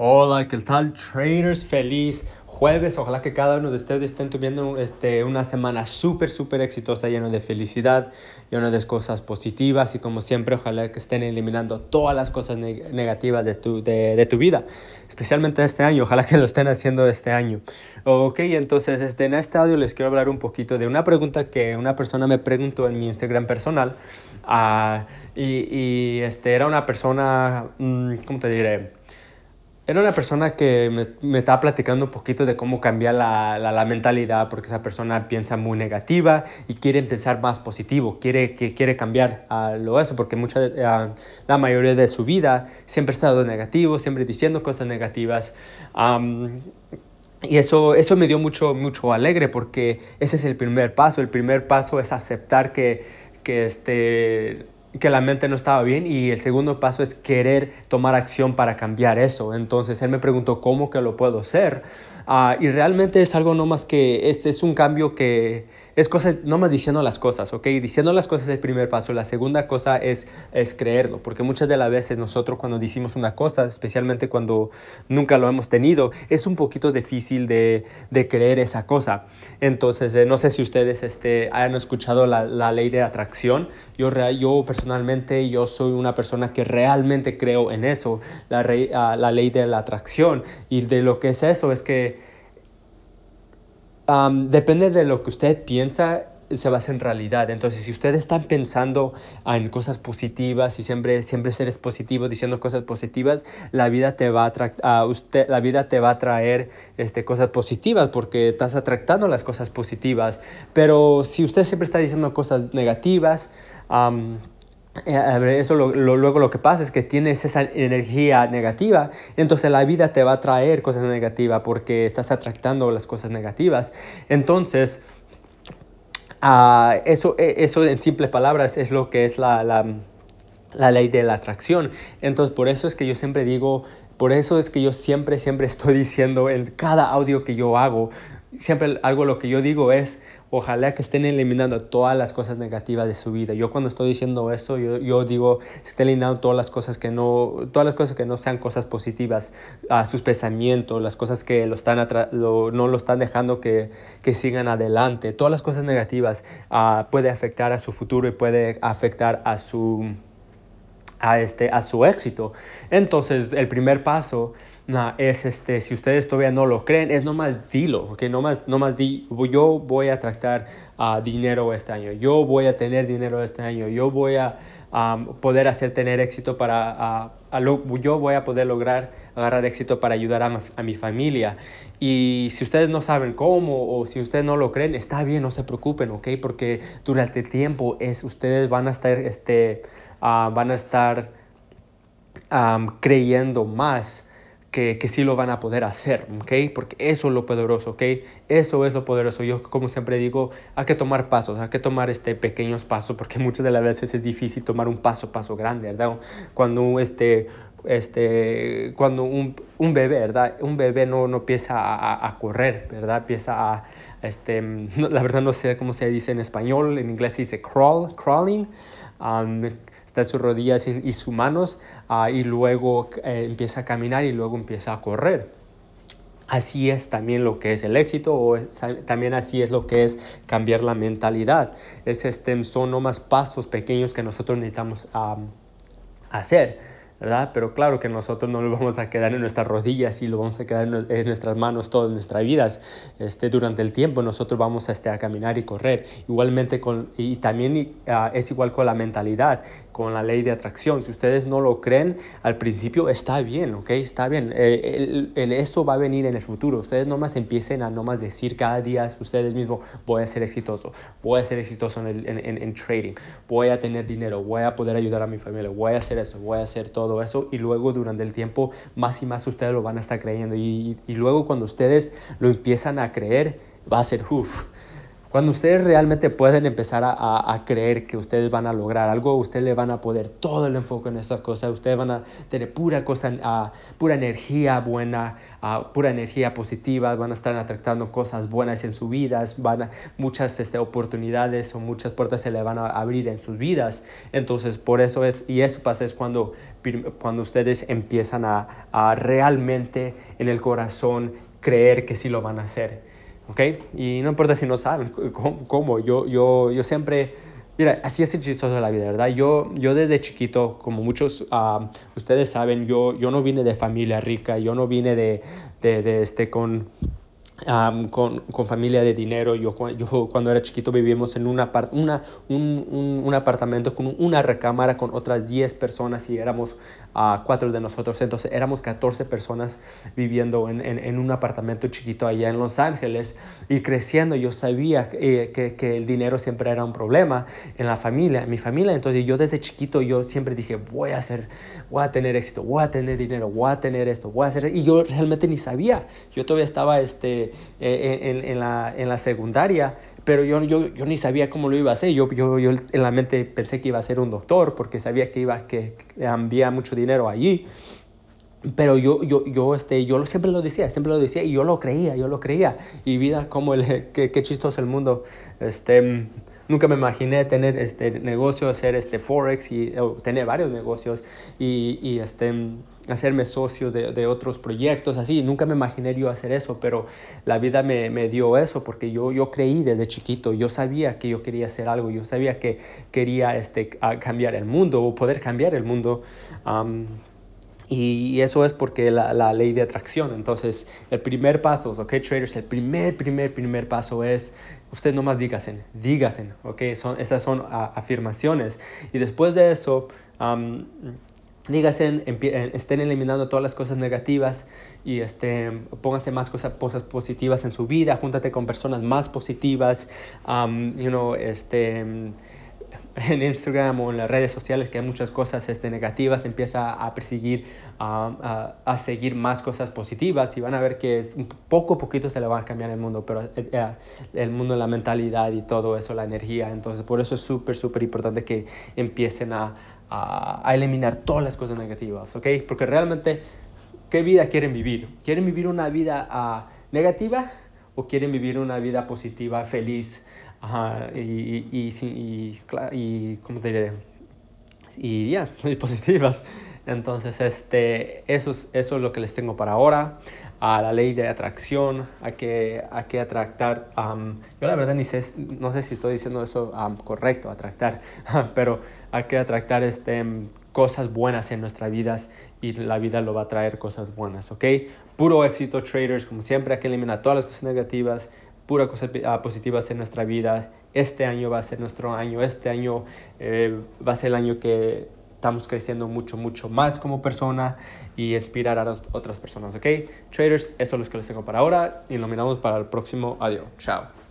Hola, ¿qué tal traders? Feliz jueves. Ojalá que cada uno de ustedes estén teniendo este, una semana súper, súper exitosa, lleno de felicidad, lleno de cosas positivas y como siempre, ojalá que estén eliminando todas las cosas negativas de tu, de, tu, vida, especialmente este año. Ojalá que lo estén haciendo este año. Ok, entonces este, en este audio les quiero hablar un poquito de una pregunta que una persona me preguntó en mi Instagram personal. Uh, y, y este, era una persona, mm, ¿cómo te diré? Era una persona que me, estaba platicando un poquito de cómo cambiar la, mentalidad, porque esa persona piensa muy negativa y quiere pensar más positivo, quiere, que, quiere cambiar a lo eso, porque mucha, la mayoría de su vida siempre ha estado negativo, siempre diciendo cosas negativas. y eso, eso me dio mucho, mucho alegre, porque ese es el primer paso. El primer paso es aceptar que, que este que la mente no estaba bien y el segundo paso es querer tomar acción para cambiar eso. Entonces él me preguntó cómo que lo puedo hacer uh, y realmente es algo no más que es, es un cambio que es cosa, no más diciendo las cosas, ¿ok? Diciendo las cosas es el primer paso. La segunda cosa es, es creerlo, porque muchas de las veces nosotros cuando decimos una cosa, especialmente cuando nunca lo hemos tenido, es un poquito difícil de, de creer esa cosa. Entonces, eh, no sé si ustedes este, hayan escuchado la, la ley de atracción. Yo, yo personalmente, yo soy una persona que realmente creo en eso, la, uh, la ley de la atracción. Y de lo que es eso es que depende de lo que usted piensa, se va a hacer en realidad. Entonces, si ustedes están pensando en cosas positivas y siempre, siempre seres positivos, diciendo cosas positivas, la vida te va a, usted, la vida te va a traer este, cosas positivas porque estás atractando las cosas positivas. Pero si usted siempre está diciendo cosas negativas, eh, eso luego lo que pasa es que tienes esa energía negativa, entonces la vida te va a traer cosas negativas porque estás atractando las cosas negativas. Entonces, uh, eso, e, eso en simples palabras es lo que es la, la ley de la atracción. Entonces, por eso es que yo siempre digo, por eso es que yo siempre, siempre estoy diciendo en cada audio que yo hago, siempre algo lo que yo digo es, Ojalá que estén eliminando todas las cosas negativas de su vida. Yo cuando estoy diciendo eso, yo, yo digo, estén eliminando todas las cosas que no, todas las cosas que no sean cosas positivas, a sus pensamientos, las cosas que lo están lo, no lo están dejando que, que, sigan adelante. Todas las cosas negativas uh, puede afectar a su futuro y puede afectar a su, a, este, a su éxito. Entonces, el primer paso no, es este, si ustedes todavía no lo creen, es nomás dilo, ¿ok? Nomás, nomás di, yo voy a tratar uh, dinero este año, yo voy a tener dinero este año, yo voy a poder hacer tener éxito para, uh, a lo, yo voy a poder lograr agarrar éxito para ayudar a, a, mi familia. Y si ustedes no saben cómo o si ustedes no lo creen, está bien, no se preocupen, ¿ok? Porque durante tiempo es, ustedes van a estar, este, uh, van a estar creyendo más que, que, sí lo van a poder hacer, ¿ok? Porque eso es lo poderoso, ¿ok? Eso es lo poderoso. Yo como siempre digo, hay que tomar pasos, hay que tomar este, pequeños pasos, porque muchas de las veces es difícil tomar un paso, paso grande, ¿verdad? Cuando, este, este, cuando un, un bebé, ¿verdad? Un bebé no, no empieza a, a, correr, ¿verdad? Empieza a, este, la verdad no sé cómo se dice en español, en inglés se dice crawl, crawling. Um, sus rodillas y, sus manos uh, y luego eh, empieza a caminar y luego empieza a correr. Así es también lo que es el éxito o también así es lo que es cambiar la mentalidad. Es este, son nomás pasos pequeños que nosotros necesitamos um, hacer. ¿Verdad? Pero claro que nosotros no lo vamos a quedar en nuestras rodillas y lo vamos a quedar en, nuestras manos todas nuestras vidas. Este, durante el tiempo nosotros vamos este, a caminar y correr. Igualmente con, y también uh, es igual con la mentalidad, con la ley de atracción. Si ustedes no lo creen, al principio está bien, ¿ok? Está bien. Eh, el, el, eso va a venir en el futuro. Ustedes nomás empiecen a nomás decir cada día ustedes mismos, voy a ser exitoso, voy a ser exitoso en, el, en, en trading, voy a tener dinero, voy a poder ayudar a mi familia, voy a hacer eso, voy a hacer todo todo eso y luego durante el tiempo más y más ustedes lo van a estar creyendo. Y, y luego cuando ustedes lo empiezan a creer va a ser uff Cuando ustedes realmente pueden empezar a, creer que ustedes van a lograr algo, ustedes le van a poder todo el enfoque en esa cosa, ustedes van a tener pura cosa, uh, pura energía buena, uh, pura energía positiva, van a estar atractando cosas buenas en sus vidas, van a, muchas este, oportunidades o muchas puertas se le van a abrir en sus vidas. Entonces, por eso es, y eso pasa es cuando, cuando ustedes empiezan a, a realmente en el corazón creer que sí lo van a hacer. ¿Ok? Y no importa si no saben cómo, Yo, yo, yo siempre, mira, así es el chistoso de la vida, ¿verdad? Yo, yo desde chiquito, como muchos uh, ustedes saben, yo, yo no vine de familia rica, yo no vine de, de, de este, con con, con, familia de dinero. Yo, yo cuando era chiquito vivíamos en una, una, un, un, apartamento con una recámara con otras 10 personas y éramos uh, cuatro de nosotros. Entonces éramos 14 personas viviendo en, en, en, un apartamento chiquito allá en Los Ángeles y creciendo. Yo sabía que, que, que, el dinero siempre era un problema en la familia, en mi familia. Entonces yo desde chiquito yo siempre dije, voy a hacer, voy a tener éxito, voy a tener dinero, voy a tener esto, voy a hacer... Y yo realmente ni sabía. Yo todavía estaba este, eh, en, la, en, la, secundaria, pero yo, yo, yo, ni sabía cómo lo iba a hacer. Yo, yo, yo, en la mente pensé que iba a ser un doctor porque sabía que, iba, que, había mucho dinero allí. Pero yo, yo, yo, este, yo siempre lo decía, siempre lo decía y yo lo creía, yo lo creía. Y vida, como el, qué, qué chistoso el mundo. Este, nunca me imaginé tener este negocio, hacer este forex y tener varios negocios y, y este hacerme socios de, de, otros proyectos, así. Nunca me imaginé yo hacer eso, pero la vida me, me, dio eso porque yo, yo creí desde chiquito, yo sabía que yo quería hacer algo, yo sabía que quería este, cambiar el mundo o poder cambiar el mundo. Y eso es porque la, la, ley de atracción. Entonces, el primer paso, ok, traders, el primer, primer, primer paso es, usted nomás dígasen, dígasen, ok, son, esas son afirmaciones. Y después de eso, díganse, eh, estén eliminando todas las cosas negativas y este, pónganse más cosas, cosas positivas en su vida, júntate con personas más positivas, you know, este, en Instagram o en las redes sociales que hay muchas cosas este, negativas, empieza a perseguir, a, a, seguir más cosas positivas y van a ver que es, poco a poquito se le va a cambiar el mundo, pero eh, eh, el mundo, la mentalidad y todo eso, la energía, entonces por eso es súper, súper importante que empiecen a a, eliminar todas las cosas negativas, ¿ok? Porque realmente, ¿qué vida quieren vivir? ¿Quieren vivir una vida ah, negativa o quieren vivir una vida positiva, feliz y, y, y, y, ¿cómo te diré? Y ya, positivas. Entonces, este, eso, es, eso es lo que les tengo para ahora. A la ley de atracción, a que, a que atractar. yo la verdad ni sé, no sé si estoy diciendo eso correcto, atractar, pero hay que atractar este, cosas buenas en nuestras vidas y la vida lo va a traer cosas buenas, ¿ok? Puro éxito, traders, como siempre, hay que eliminar todas las cosas negativas, pura cosas ah, positivas en nuestra vida. Este año va a ser nuestro año, este año eh, va a ser el año que estamos creciendo mucho, mucho más como persona y inspirar a otras personas, ¿ok? Traders, eso es lo que les tengo para ahora y lo miramos para el próximo. Adiós, chao.